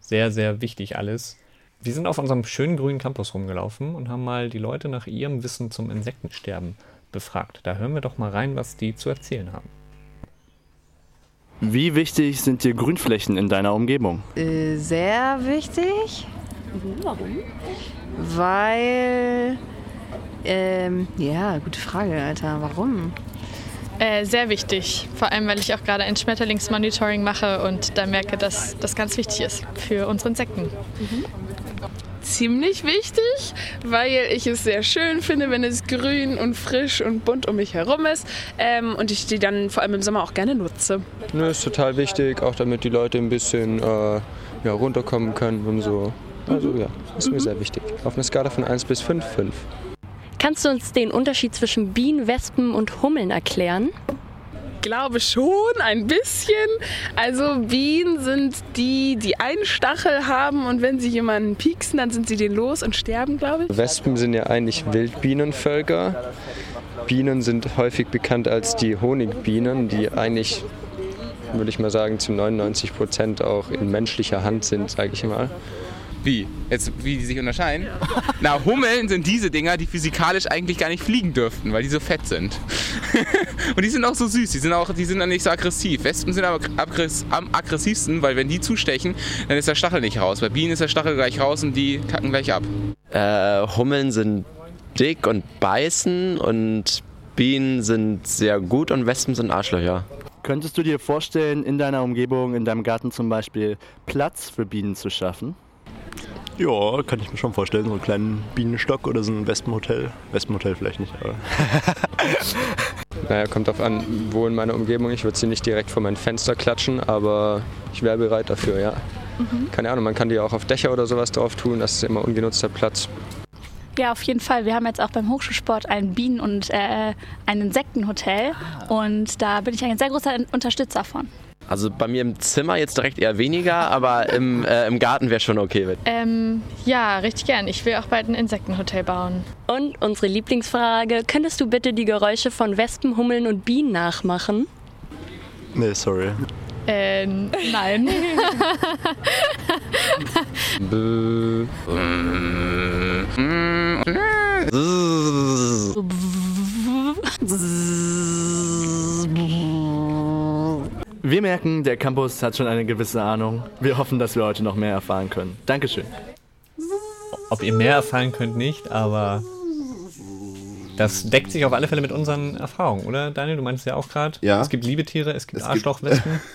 sehr, sehr wichtig alles. Wir sind auf unserem schönen grünen Campus rumgelaufen und haben mal die Leute nach ihrem Wissen zum Insektensterben befragt. Da hören wir doch mal rein, was die zu erzählen haben. Wie wichtig sind dir Grünflächen in deiner Umgebung? Äh, Sehr wichtig. Warum? Weil. Ähm, ja, gute Frage, Alter. Warum? Äh, sehr wichtig, vor allem weil ich auch gerade ein Schmetterlingsmonitoring mache und da merke, dass das ganz wichtig ist für unsere Insekten. Ziemlich wichtig, weil ich es sehr schön finde, wenn es grün und frisch und bunt um mich herum ist ähm, und ich die dann vor allem im Sommer auch gerne nutze. Ne, ist total wichtig, auch damit die Leute ein bisschen äh, ja, runterkommen können und so. Also ja, ist mir sehr wichtig. Auf einer Skala von 1 bis 5, 5. Kannst du uns den Unterschied zwischen Bienen, Wespen und Hummeln erklären? Glaube schon, ein bisschen. Also Bienen sind die, die einen Stachel haben und wenn sie jemanden pieksen, dann sind sie den los und sterben, glaube ich. Wespen sind ja eigentlich Wildbienenvölker. Bienen sind häufig bekannt als die Honigbienen, die eigentlich, würde ich mal sagen, zu 99 Prozent auch in menschlicher Hand sind, sage ich mal. Wie? Jetzt, wie die sich unterscheiden? Na, Hummeln sind diese Dinger, die physikalisch eigentlich gar nicht fliegen dürften, weil die so fett sind. Und die sind auch so süß, die sind auch, die sind dann nicht so aggressiv. Wespen sind aber aggress am aggressivsten, weil wenn die zustechen, dann ist der Stachel nicht raus. Bei Bienen ist der Stachel gleich raus und die kacken gleich ab. Äh, Hummeln sind dick und beißen und Bienen sind sehr gut und Wespen sind Arschlöcher. Könntest du dir vorstellen, in deiner Umgebung, in deinem Garten zum Beispiel, Platz für Bienen zu schaffen? Ja, kann ich mir schon vorstellen. So einen kleinen Bienenstock oder so ein Wespenhotel. Wespenhotel vielleicht nicht, aber. Naja, kommt drauf an, wo in meiner Umgebung. Ich würde sie nicht direkt vor mein Fenster klatschen, aber ich wäre bereit dafür, ja. Mhm. Keine Ahnung, man kann die auch auf Dächer oder sowas drauf tun, das ist immer ungenutzter Platz. Ja, auf jeden Fall. Wir haben jetzt auch beim Hochschulsport ein Bienen- und äh, ein Insektenhotel und da bin ich ein sehr großer Unterstützer von. Also bei mir im Zimmer jetzt direkt eher weniger, aber im, äh, im Garten wäre schon okay. Mit. Ähm, ja, richtig gern. Ich will auch bald ein Insektenhotel bauen. Und unsere Lieblingsfrage, könntest du bitte die Geräusche von Wespen, Hummeln und Bienen nachmachen? Nee, sorry. Äh, nein. Wir merken, der Campus hat schon eine gewisse Ahnung. Wir hoffen, dass wir heute noch mehr erfahren können. Dankeschön. Ob ihr mehr erfahren könnt, nicht, aber das deckt sich auf alle Fälle mit unseren Erfahrungen, oder Daniel? Du meinst ja auch gerade, Ja. es gibt Liebetiere, es gibt Es gibt- Arschlochwespen.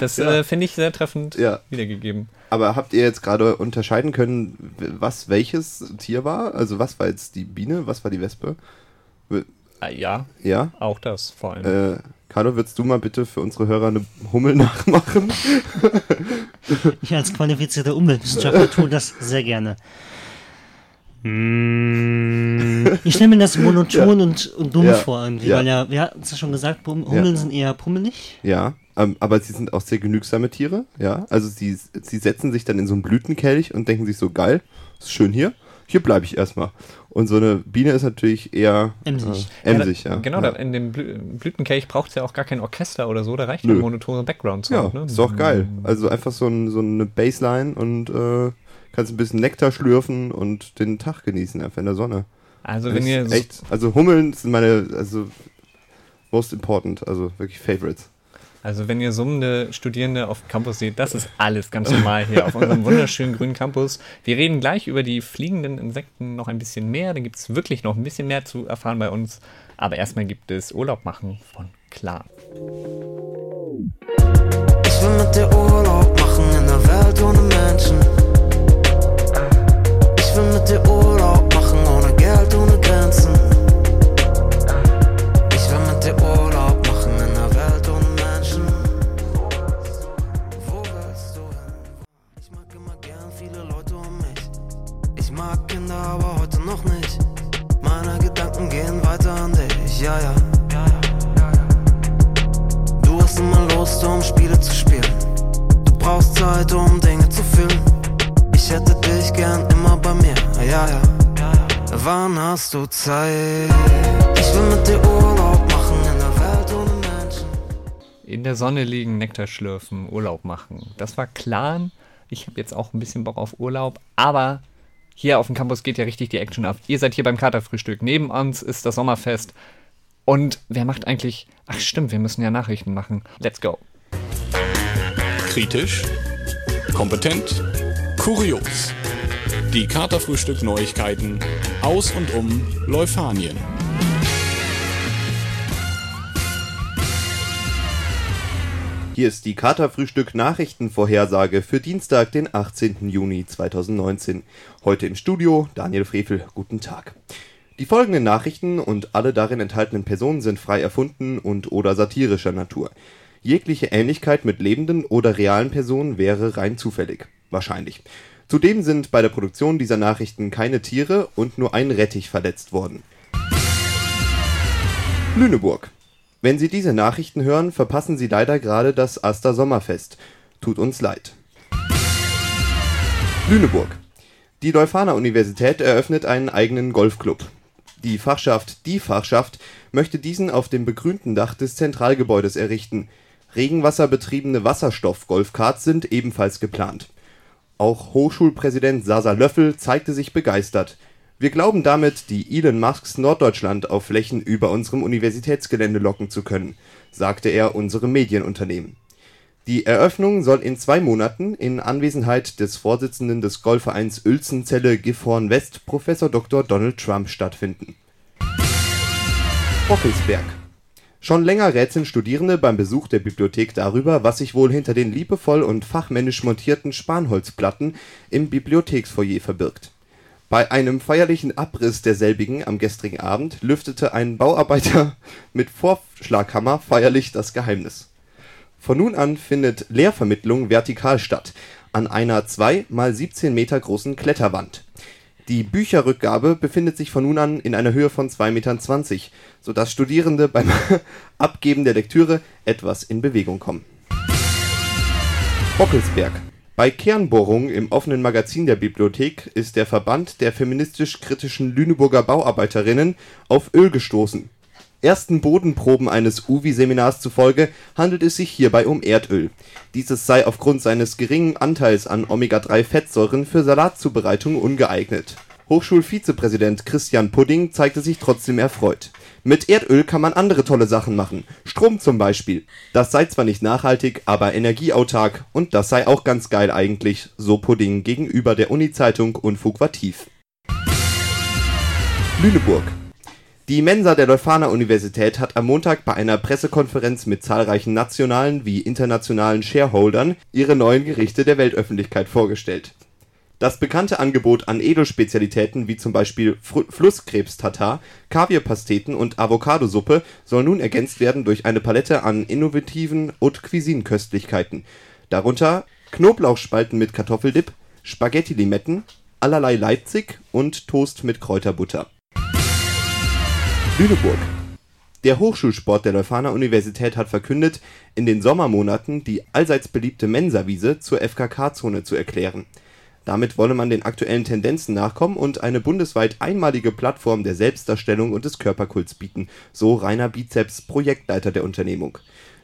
Das Ja. äh, finde ich sehr treffend Ja. wiedergegeben. Aber habt ihr jetzt gerade unterscheiden können, was welches Tier war? Also was war jetzt die Biene, was war die Wespe? Ah, ja. Ja? Auch das vor allem. Äh, Carlo, würdest du mal bitte für unsere Hörer eine Hummel nachmachen? Ich als qualifizierter Umweltwissenschaftler tue das sehr gerne. Ich stelle mir das monoton Ja. und, und dumm Ja. vor irgendwie, Ja. weil ja, wir hatten es ja schon gesagt, Hum- Hummeln sind eher pummelig. Ja, ähm, aber sie sind auch sehr genügsame Tiere, ja. Also sie, sie setzen sich dann in so einen Blütenkelch und denken sich so, geil, ist schön hier, hier bleibe ich erstmal. Und so eine Biene ist natürlich eher Emsig. Äh, emsig, ja. da, Genau, ja. In dem Blü Blütenkelch braucht es ja auch gar kein Orchester oder so, da reicht ja Nö. ein monotone background Ja, ne? ist doch geil. Also einfach so, ein, so eine Baseline und äh, kannst ein bisschen Nektar schlürfen und den Tag genießen, einfach in der Sonne. Also Das wenn ihr echt, also Hummeln sind meine, also most important, also wirklich Favorites. Also wenn ihr summende Studierende auf dem Campus seht, das ist alles ganz normal hier auf unserem wunderschönen grünen Campus. Wir reden gleich über die fliegenden Insekten noch ein bisschen mehr. Da gibt es wirklich noch ein bisschen mehr zu erfahren bei uns. Aber erstmal gibt es Urlaub machen von Klar. Ich will mit dir Urlaub machen in einer Welt ohne Menschen. Ich will mit dir Urlaub machen ohne Geld, ohne Grenzen. Mag Kinder, aber heute noch nicht. Meine Gedanken gehen weiter an dich, ja, ja. Du hast immer Lust, um Spiele zu spielen. Du brauchst Zeit, um Dinge zu fühlen. Ich hätte dich gern immer bei mir, ja, ja. Wann hast du Zeit? Ich will mit dir Urlaub machen in der Welt ohne Menschen. In der Sonne liegen, Nektar schlürfen, Urlaub machen. Das war Clan. Ich habe jetzt auch ein bisschen Bock auf Urlaub, aber hier auf dem Campus geht ja richtig die Action ab. Ihr seid hier beim Katerfrühstück. Neben uns ist das Sommerfest. Und wer macht eigentlich. Ach, stimmt, wir müssen ja Nachrichten machen. Let's go. Kritisch, kompetent, kurios. Die Katerfrühstück-Neuigkeiten aus und um Leufanien. Hier ist die Katerfrühstück Nachrichtenvorhersage für Dienstag, den 18. Juni 2019. Heute im Studio Daniel Frevel. Guten Tag. Die folgenden Nachrichten und alle darin enthaltenen Personen sind frei erfunden und oder satirischer Natur. Jegliche Ähnlichkeit mit lebenden oder realen Personen wäre rein zufällig. Wahrscheinlich. Zudem sind bei der Produktion dieser Nachrichten keine Tiere und nur ein Rettich verletzt worden. Lüneburg. Wenn Sie diese Nachrichten hören, verpassen Sie leider gerade das Aster Sommerfest. Tut uns leid. Lüneburg. Die Leuphana Universität eröffnet einen eigenen Golfclub. Die Fachschaft Die Fachschaft möchte diesen auf dem begrünten Dach des Zentralgebäudes errichten. Regenwasserbetriebene Wasserstoff-Golfkarts sind ebenfalls geplant. Auch Hochschulpräsident Sasa Löffel zeigte sich begeistert. Wir glauben damit, die Elon Musks Norddeutschland auf Flächen über unserem Universitätsgelände locken zu können, sagte er unserem Medienunternehmen. Die Eröffnung soll in zwei Monaten in Anwesenheit des Vorsitzenden des Golfvereins Uelzenzelle Gifhorn West, Prof. Dr. Donald Trump stattfinden. Bockelsberg Schon länger rätseln Studierende beim Besuch der Bibliothek darüber, was sich wohl hinter den liebevoll und fachmännisch montierten Spanholzplatten im Bibliotheksfoyer verbirgt. Bei einem feierlichen Abriss derselbigen am gestrigen Abend lüftete ein Bauarbeiter mit Vorschlaghammer feierlich das Geheimnis. Von nun an findet Lehrvermittlung vertikal statt, an einer 2 x 17 Meter großen Kletterwand. Die Bücherrückgabe befindet sich von nun an in einer Höhe von 2,20 Metern, sodass Studierende beim Abgeben der Lektüre etwas in Bewegung kommen. Bockelsberg Bei Kernbohrungen im offenen Magazin der Bibliothek ist der Verband der feministisch-kritischen Lüneburger Bauarbeiterinnen auf Öl gestoßen. Ersten Bodenproben eines UVI-Seminars zufolge handelt es sich hierbei um Erdöl. Dieses sei aufgrund seines geringen Anteils an Omega-3-Fettsäuren für Salatzubereitung ungeeignet. Hochschulvizepräsident Christian Pudding zeigte sich trotzdem erfreut. Mit Erdöl kann man andere tolle Sachen machen, Strom zum Beispiel. Das sei zwar nicht nachhaltig, aber energieautark und das sei auch ganz geil eigentlich, so Pudding gegenüber der Uni-Zeitung Unfug war tief. Lüneburg die Mensa der Leuphana Universität hat am Montag bei einer Pressekonferenz mit zahlreichen nationalen wie internationalen Shareholdern ihre neuen Gerichte der Weltöffentlichkeit vorgestellt. Das bekannte Angebot an Edelspezialitäten wie zum Beispiel Flusskrebs-Tatar, Kaviarpasteten und Avocadosuppe soll nun ergänzt werden durch eine Palette an innovativen Haute-Cuisine-Köstlichkeiten, darunter Knoblauchspalten mit Kartoffeldip, Spaghetti-Limetten, allerlei Leipzig und Toast mit Kräuterbutter Lüneburg. Der Hochschulsport der Leuphana Universität hat verkündet, in den Sommermonaten die allseits beliebte Mensawiese zur FKK-Zone zu erklären. Damit wolle man den aktuellen Tendenzen nachkommen und eine bundesweit einmalige Plattform der Selbstdarstellung und des Körperkults bieten, so Rainer Bizeps, Projektleiter der Unternehmung.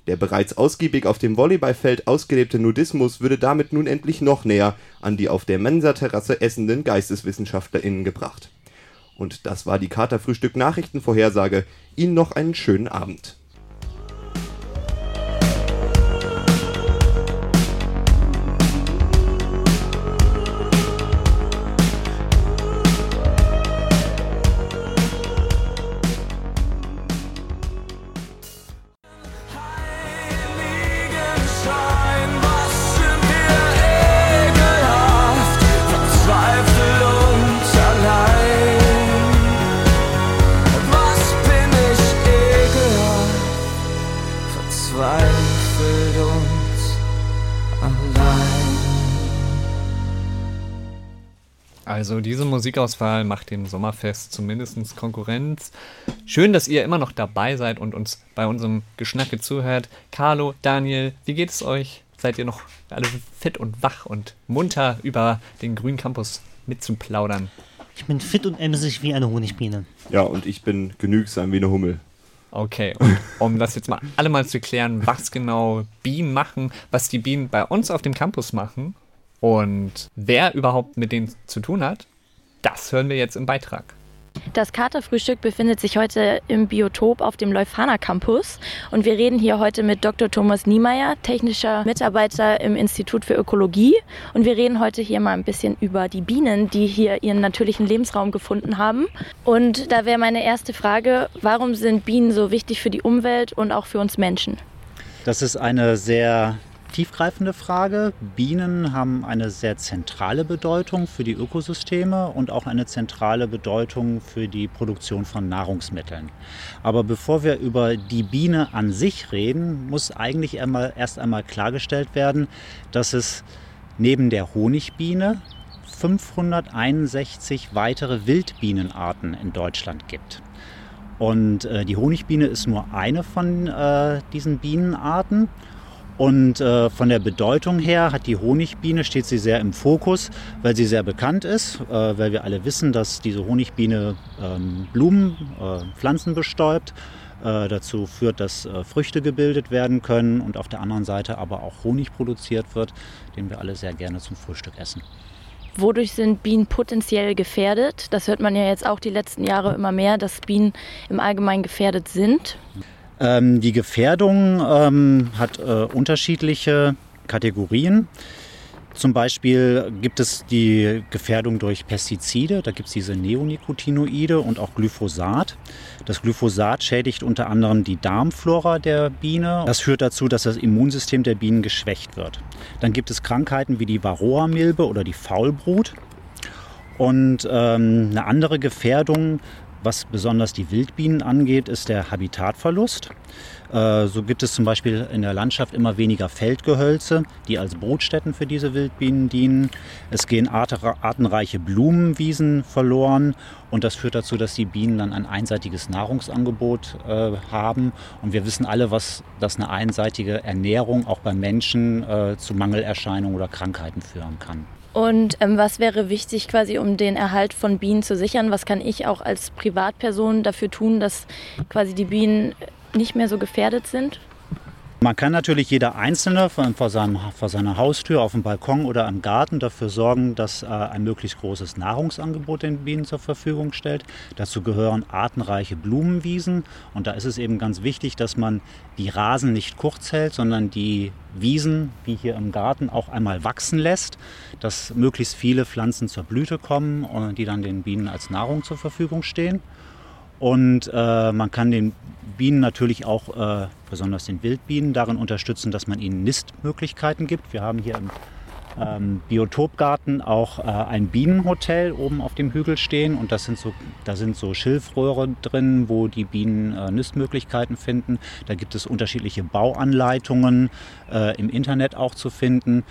Der bereits ausgiebig auf dem Volleyballfeld ausgelebte Nudismus würde damit nun endlich noch näher an die auf der Mensaterrasse essenden GeisteswissenschaftlerInnen gebracht und das war die Katerfrühstück Nachrichtenvorhersage. Ihnen noch einen schönen Abend. verzweifelt uns allein. Also diese Musikauswahl macht dem Sommerfest zumindest Konkurrenz. Schön, dass ihr immer noch dabei seid und uns bei unserem Geschnacke zuhört. Carlo, Daniel, wie geht es euch? Seid ihr noch alle fit und wach und munter über den grünen Campus mitzuplaudern? Ich bin fit und emsig wie eine Honigbiene. Ja, und ich bin genügsam wie eine Hummel. Okay, und um das jetzt mal alle mal zu klären, was genau Bienen machen, was die Bienen bei uns auf dem Campus machen und wer überhaupt mit denen zu tun hat, das hören wir jetzt im Beitrag. Das Katerfrühstück befindet sich heute im Biotop auf dem Leuphana Campus und wir reden hier heute mit Dr. Thomas Niemeyer, technischer Mitarbeiter im Institut für Ökologie und wir reden heute hier mal ein bisschen über die Bienen, die hier ihren natürlichen Lebensraum gefunden haben. Und da wäre meine erste Frage, warum sind Bienen so wichtig für die Umwelt und auch für uns Menschen? Das ist eine sehr tiefgreifende Frage. Bienen haben eine sehr zentrale Bedeutung für die Ökosysteme und auch eine zentrale Bedeutung für die Produktion von Nahrungsmitteln. Aber bevor wir über die Biene an sich reden, muss eigentlich einmal, erst einmal klargestellt werden, dass es neben der Honigbiene 561 weitere Wildbienenarten in Deutschland gibt. Und äh, die Honigbiene ist nur eine von äh, diesen Bienenarten. Und äh, von der Bedeutung her hat die Honigbiene, steht sie sehr im Fokus, weil sie sehr bekannt ist, äh, weil wir alle wissen, dass diese Honigbiene ähm, Blumen, äh, Pflanzen bestäubt. Äh, dazu führt, dass äh, Früchte gebildet werden können und auf der anderen Seite aber auch Honig produziert wird, den wir alle sehr gerne zum Frühstück essen. Wodurch sind Bienen potenziell gefährdet? Das hört man ja jetzt auch die letzten Jahre immer mehr, dass Bienen im Allgemeinen gefährdet sind. Ähm, die Gefährdung ähm, hat äh, unterschiedliche Kategorien. Zum Beispiel gibt es die Gefährdung durch Pestizide, da gibt es diese Neonicotinoide und auch Glyphosat. Das Glyphosat schädigt unter anderem die Darmflora der Biene. Das führt dazu, dass das Immunsystem der Bienen geschwächt wird. Dann gibt es Krankheiten wie die Varroa-Milbe oder die Faulbrut. Und ähm, eine andere Gefährdung was besonders die Wildbienen angeht, ist der Habitatverlust. Äh, so gibt es zum Beispiel in der Landschaft immer weniger Feldgehölze, die als Brutstätten für diese Wildbienen dienen. Es gehen artenreiche Blumenwiesen verloren und das führt dazu, dass die Bienen dann ein einseitiges Nahrungsangebot äh, haben. Und wir wissen alle, was dass eine einseitige Ernährung auch bei Menschen äh, zu Mangelerscheinungen oder Krankheiten führen kann. Und ähm, was wäre wichtig quasi, um den Erhalt von Bienen zu sichern? Was kann ich auch als Privatperson dafür tun, dass quasi die Bienen nicht mehr so gefährdet sind? Man kann natürlich jeder Einzelne vor, seinem, vor seiner Haustür, auf dem Balkon oder im Garten dafür sorgen, dass äh, ein möglichst großes Nahrungsangebot den Bienen zur Verfügung stellt. Dazu gehören artenreiche Blumenwiesen. Und da ist es eben ganz wichtig, dass man die Rasen nicht kurz hält, sondern die Wiesen, wie hier im Garten, auch einmal wachsen lässt, dass möglichst viele Pflanzen zur Blüte kommen und die dann den Bienen als Nahrung zur Verfügung stehen. Und äh, man kann den Bienen natürlich auch, äh, besonders den Wildbienen, darin unterstützen, dass man ihnen Nistmöglichkeiten gibt. Wir haben hier im ähm, Biotopgarten auch äh, ein Bienenhotel oben auf dem Hügel stehen und das sind so, da sind so Schilfröhre drin, wo die Bienen äh, Nistmöglichkeiten finden. Da gibt es unterschiedliche Bauanleitungen äh, im Internet auch zu finden.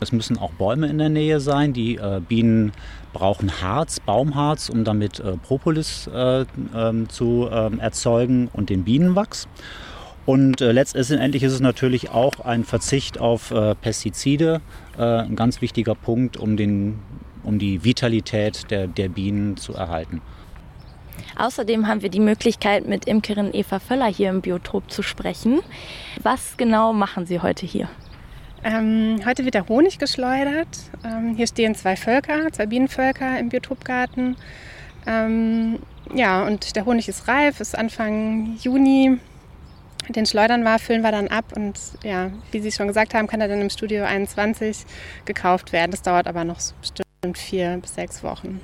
Es müssen auch Bäume in der Nähe sein. Die äh, Bienen brauchen Harz, Baumharz, um damit äh, Propolis äh, ähm, zu ähm, erzeugen und den Bienenwachs. Und äh, letztendlich ist es natürlich auch ein Verzicht auf äh, Pestizide, äh, ein ganz wichtiger Punkt, um, den, um die Vitalität der, der Bienen zu erhalten. Außerdem haben wir die Möglichkeit, mit Imkerin Eva Völler hier im Biotop zu sprechen. Was genau machen Sie heute hier? Ähm, heute wird der Honig geschleudert. Ähm, hier stehen zwei Völker, zwei Bienenvölker im Biotopgarten. Ähm, ja, und der Honig ist reif, ist Anfang Juni. Den schleudern wir, füllen wir dann ab und ja, wie Sie schon gesagt haben, kann er dann im Studio 21 gekauft werden. Das dauert aber noch bestimmt vier bis sechs Wochen.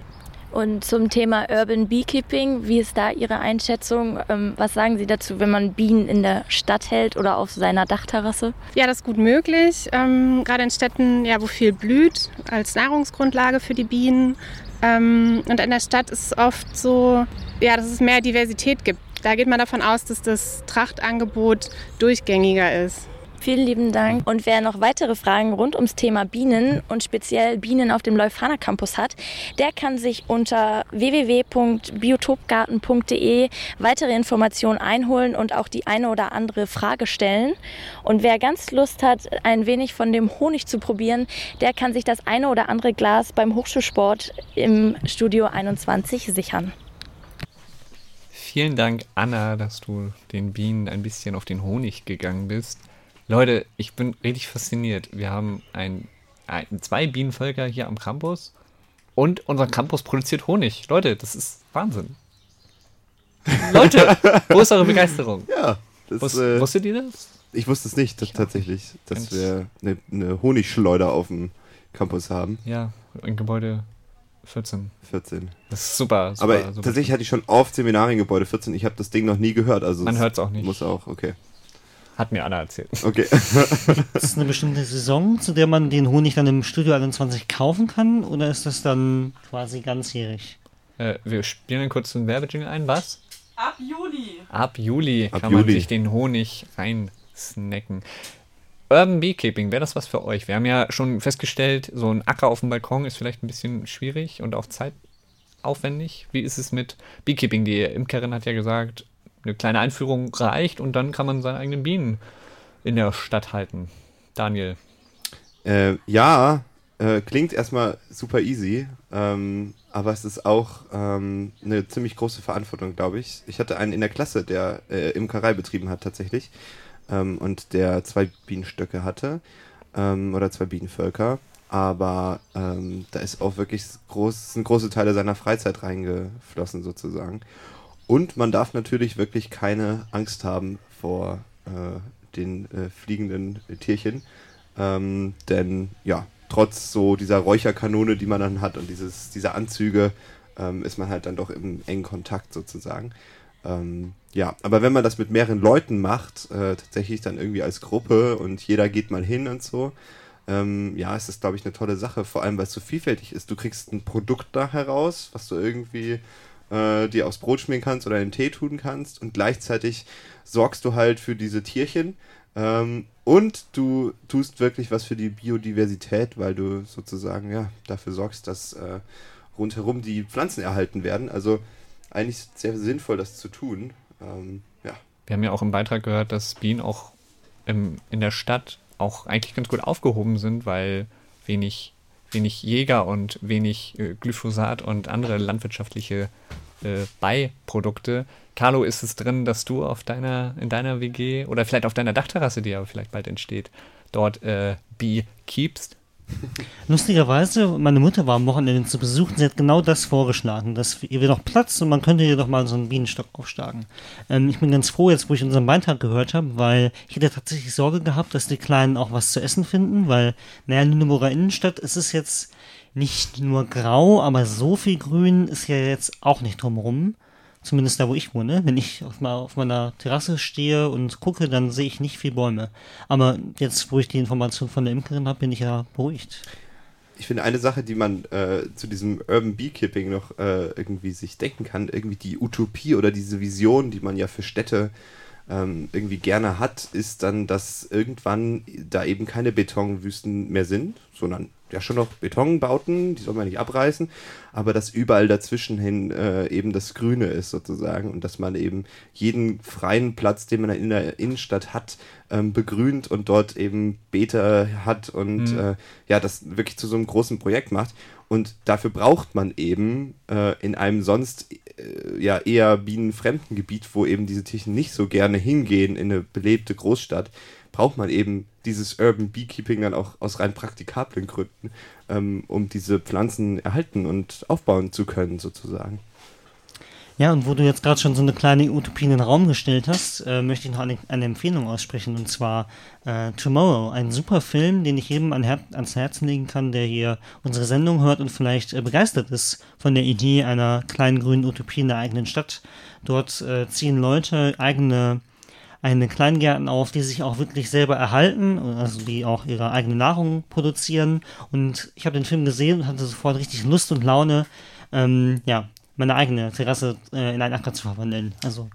Und zum Thema Urban Beekeeping, wie ist da Ihre Einschätzung? Ähm, was sagen Sie dazu, wenn man Bienen in der Stadt hält oder auf seiner Dachterrasse? Ja, das ist gut möglich. Ähm, gerade in Städten, ja, wo viel blüht, als Nahrungsgrundlage für die Bienen. Ähm, und in der Stadt ist es oft so, ja, dass es mehr Diversität gibt. Da geht man davon aus, dass das Trachtangebot durchgängiger ist. Vielen lieben Dank. Und wer noch weitere Fragen rund ums Thema Bienen und speziell Bienen auf dem Leuphana Campus hat, der kann sich unter www.biotopgarten.de weitere Informationen einholen und auch die eine oder andere Frage stellen. Und wer ganz Lust hat, ein wenig von dem Honig zu probieren, der kann sich das eine oder andere Glas beim Hochschulsport im Studio 21 sichern. Vielen Dank, Anna, dass du den Bienen ein bisschen auf den Honig gegangen bist. Leute, ich bin richtig fasziniert. Wir haben ein, ein, zwei Bienenvölker hier am Campus und unser Campus produziert Honig. Leute, das ist Wahnsinn. Leute, wo ist eure Begeisterung? Ja, das, Wus äh, wusstet ihr das? Ich wusste es nicht, das, tatsächlich, dass Ganz- wir eine, eine Honigschleuder auf dem Campus haben. Ja, in Gebäude 14. 14. Das ist super, super Aber super. tatsächlich hatte ich schon oft Seminare in Gebäude 14. Ich habe das Ding noch nie gehört. Also Man es hört's auch nicht. Muss auch, okay. Hat mir Anna erzählt. Okay. Ist es eine bestimmte Saison, zu der man den Honig dann im Studio 21 kaufen kann? Oder ist das dann quasi ganzjährig? Äh, wir spielen einen kurzen Werbejingle ein. Was? Ab Juli. Ab Juli Ab kann man Juli. sich den Honig reinsnacken. Urban Beekeeping, wäre das was für euch? Wir haben ja schon festgestellt, so ein Acker auf dem Balkon ist vielleicht ein bisschen schwierig und auch zeitaufwendig. Wie ist es mit Beekeeping? Die Imkerin hat ja gesagt, eine kleine Einführung reicht und dann kann man seine eigenen Bienen in der Stadt halten. Daniel. Äh, ja, äh, klingt erstmal super easy, ähm, aber es ist auch ähm, eine ziemlich große Verantwortung, glaube ich. Ich hatte einen in der Klasse, der äh, Imkerei betrieben hat tatsächlich ähm, und der zwei Bienenstöcke hatte ähm, oder zwei Bienenvölker. Aber ähm, da ist auch wirklich groß, sind große Teile seiner Freizeit reingeflossen sozusagen. Und man darf natürlich wirklich keine Angst haben vor äh, den äh, fliegenden Tierchen. Ähm, denn ja, trotz so dieser Räucherkanone, die man dann hat und dieses, dieser Anzüge, ähm, ist man halt dann doch im engen Kontakt sozusagen. Ähm, ja, aber wenn man das mit mehreren Leuten macht, äh, tatsächlich dann irgendwie als Gruppe und jeder geht mal hin und so, ähm, ja, ist das, glaube ich, eine tolle Sache, vor allem weil es so vielfältig ist. Du kriegst ein Produkt da heraus, was du irgendwie äh, dir aufs Brot schmieren kannst oder in den Tee tun kannst und gleichzeitig sorgst du halt für diese Tierchen ähm, und du tust wirklich was für die Biodiversität, weil du sozusagen ja dafür sorgst, dass äh, rundherum die Pflanzen erhalten werden. Also eigentlich sehr sinnvoll, das zu tun. Ähm, ja. Wir haben ja auch im Beitrag gehört, dass Bienen auch im, in der Stadt auch eigentlich ganz gut aufgehoben sind, weil wenig, wenig Jäger und wenig äh, Glyphosat und andere landwirtschaftliche äh, Beiprodukte. Carlo, ist es drin, dass du auf deiner, in deiner WG oder vielleicht auf deiner Dachterrasse, die ja vielleicht bald entsteht, dort äh, Bee keepst? Lustigerweise, meine Mutter war am Wochenende zu Besuch und sie hat genau das vorgeschlagen, dass hier wäre noch Platz und man könnte hier doch mal so einen Bienenstock aufschlagen. Ähm, ich bin ganz froh jetzt, wo ich unseren Beitrag gehört habe, weil ich hätte tatsächlich Sorge gehabt, dass die Kleinen auch was zu essen finden, weil, naja, in Lüneburger Innenstadt ist es jetzt nicht nur grau, aber so viel Grün ist ja jetzt auch nicht drumherum. Zumindest da, wo ich wohne. Wenn ich auf, mal auf meiner Terrasse stehe und gucke, dann sehe ich nicht viel Bäume. Aber jetzt, wo ich die Information von der Imkerin habe, bin ich ja beruhigt. Ich finde eine Sache, die man äh, zu diesem Urban Beekeeping noch äh, irgendwie sich denken kann, irgendwie die Utopie oder diese Vision, die man ja für Städte ähm, irgendwie gerne hat, ist dann, dass irgendwann da eben keine Betonwüsten mehr sind, sondern ja schon noch Betonbauten, die soll man nicht abreißen, aber dass überall dazwischen hin äh, eben das Grüne ist sozusagen und dass man eben jeden freien Platz, den man in der Innenstadt hat, ähm, begrünt und dort eben Beete hat und Mhm. äh, ja, das wirklich zu so einem großen Projekt macht. Und dafür braucht man eben äh, in einem sonst äh, ja eher bienenfremden Gebiet, wo eben diese Tierchen nicht so gerne hingehen in eine belebte Großstadt, braucht man eben dieses Urban Beekeeping dann auch aus rein praktikablen Gründen, ähm, um diese Pflanzen erhalten und aufbauen zu können, sozusagen. Ja, und wo du jetzt gerade schon so eine kleine Utopie in den Raum gestellt hast, äh, möchte ich noch eine, eine Empfehlung aussprechen, und zwar äh, Tomorrow, ein super Film, den ich jedem an Her ans Herzen legen kann, der hier unsere Sendung hört und vielleicht äh, begeistert ist von der Idee einer kleinen grünen Utopie in der eigenen Stadt. Dort äh, ziehen Leute eigene eigene Kleingärten auf, die sich auch wirklich selber erhalten, also die auch ihre eigene Nahrung produzieren. Und ich habe den Film gesehen und hatte sofort richtig Lust und Laune, ähm, ja, meine eigene Terrasse äh, in einen Acker zu verwandeln. Also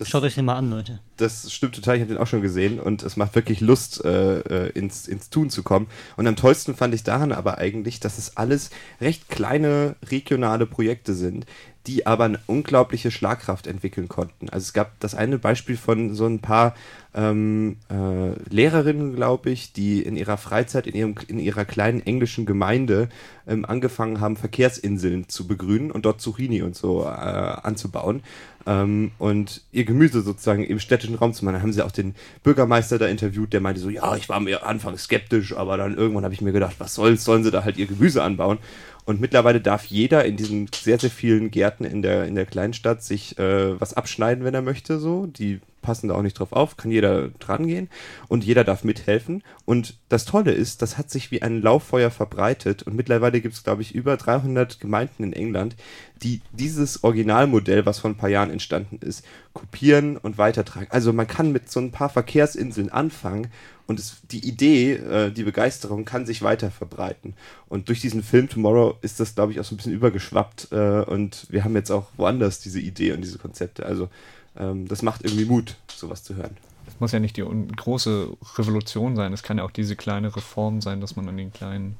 Schaut euch den mal an, Leute. Das stimmt total, ich habe den auch schon gesehen und es macht wirklich Lust, äh, äh, ins, ins Tun zu kommen. Und am tollsten fand ich daran aber eigentlich, dass es alles recht kleine regionale Projekte sind, die aber eine unglaubliche Schlagkraft entwickeln konnten. Also es gab das eine Beispiel von so ein paar ähm, äh, Lehrerinnen, glaube ich, die in ihrer Freizeit in, ihrem, in ihrer kleinen englischen Gemeinde ähm, angefangen haben, Verkehrsinseln zu begrünen und dort Zucchini und so äh, anzubauen ähm, und ihr Gemüse sozusagen im städtischen Raum zu machen. Dann haben sie auch den Bürgermeister da interviewt, der meinte so, ja, ich war mir anfangs skeptisch, aber dann irgendwann habe ich mir gedacht, was soll's, sollen sie da halt ihr Gemüse anbauen? Und mittlerweile darf jeder in diesen sehr, sehr vielen Gärten in der, in der Kleinstadt sich äh, was abschneiden, wenn er möchte. So. Die passen da auch nicht drauf auf, kann jeder dran gehen und jeder darf mithelfen. Und das Tolle ist, das hat sich wie ein Lauffeuer verbreitet und mittlerweile gibt es, glaube ich, über 300 Gemeinden in England, die dieses Originalmodell, was vor ein paar Jahren entstanden ist, kopieren und weitertragen. Also man kann mit so ein paar Verkehrsinseln anfangen und es, die Idee, äh, die Begeisterung kann sich weiter verbreiten. Und durch diesen Film Tomorrow ist das, glaube ich, auch so ein bisschen übergeschwappt. Äh, und wir haben jetzt auch woanders diese Idee und diese Konzepte. Also ähm, das macht irgendwie Mut, sowas zu hören. Es muss ja nicht die große Revolution sein. Es kann ja auch diese kleine Reform sein, dass man an den kleinen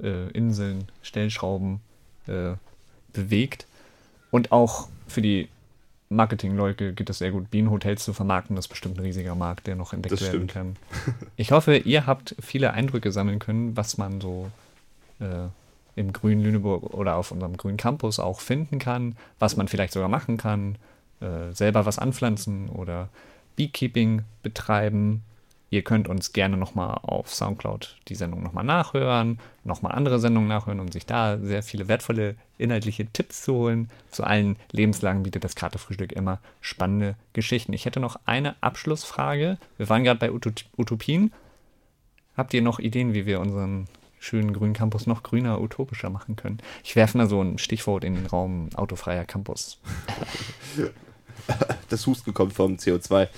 äh, Inseln Stellschrauben äh, bewegt. Und auch für die Marketing-Leute geht es sehr gut, Bienenhotels zu vermarkten. Das ist bestimmt ein riesiger Markt, der noch entdeckt das werden stimmt. kann. Ich hoffe, ihr habt viele Eindrücke sammeln können, was man so äh, im grünen Lüneburg oder auf unserem grünen Campus auch finden kann, was man vielleicht sogar machen kann, äh, selber was anpflanzen oder Beekeeping betreiben. Ihr könnt uns gerne nochmal auf Soundcloud die Sendung nochmal nachhören, nochmal andere Sendungen nachhören und sich da sehr viele wertvolle inhaltliche Tipps zu holen. Zu allen Lebenslagen bietet das Kartefrühstück immer spannende Geschichten. Ich hätte noch eine Abschlussfrage. Wir waren gerade bei Utopien. Habt ihr noch Ideen, wie wir unseren schönen grünen Campus noch grüner, utopischer machen können? Ich werfe mal so ein Stichwort in den Raum autofreier Campus. das Husten kommt vom CO2.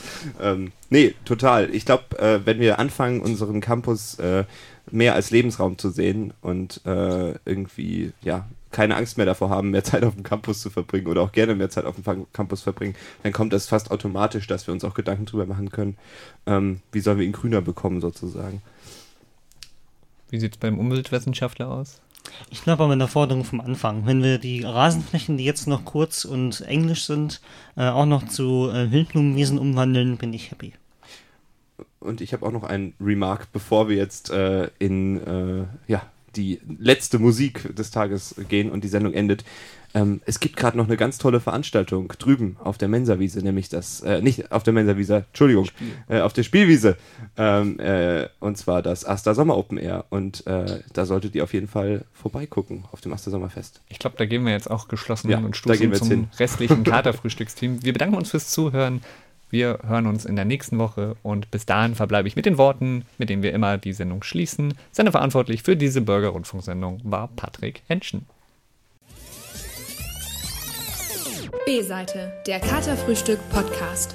Ähm, nee, total. Ich glaube, äh, wenn wir anfangen, unseren Campus äh, mehr als Lebensraum zu sehen und äh, irgendwie, ja, keine Angst mehr davor haben, mehr Zeit auf dem Campus zu verbringen oder auch gerne mehr Zeit auf dem Campus verbringen, dann kommt das fast automatisch, dass wir uns auch Gedanken darüber machen können, ähm, wie sollen wir ihn grüner bekommen sozusagen. Wie sieht es beim Umweltwissenschaftler aus? Ich glaube aber in der Forderung vom Anfang. Wenn wir die Rasenflächen, die jetzt noch kurz und englisch sind, äh, auch noch zu äh, Wildblumenwiesen umwandeln, bin ich happy. Und ich habe auch noch einen Remark, bevor wir jetzt äh, in äh, ja, die letzte Musik des Tages gehen und die Sendung endet. Ähm, es gibt gerade noch eine ganz tolle Veranstaltung drüben auf der Mensawiese, nämlich das, äh, nicht auf der Mensawiese, Entschuldigung, äh, auf der Spielwiese. Ähm, äh, und zwar das Asta Sommer Open Air. Und äh, da solltet ihr auf jeden Fall vorbeigucken auf dem Asta Sommerfest. Ich glaube, da gehen wir jetzt auch geschlossen ja, und stoßen zum hin. restlichen Katerfrühstücksteam. Wir bedanken uns fürs Zuhören. Wir hören uns in der nächsten Woche und bis dahin verbleibe ich mit den Worten, mit denen wir immer die Sendung schließen. Sendeverantwortlich für diese Bürger-Rundfunksendung war Patrick Henschen. B-Seite, der Katerfrühstück Podcast.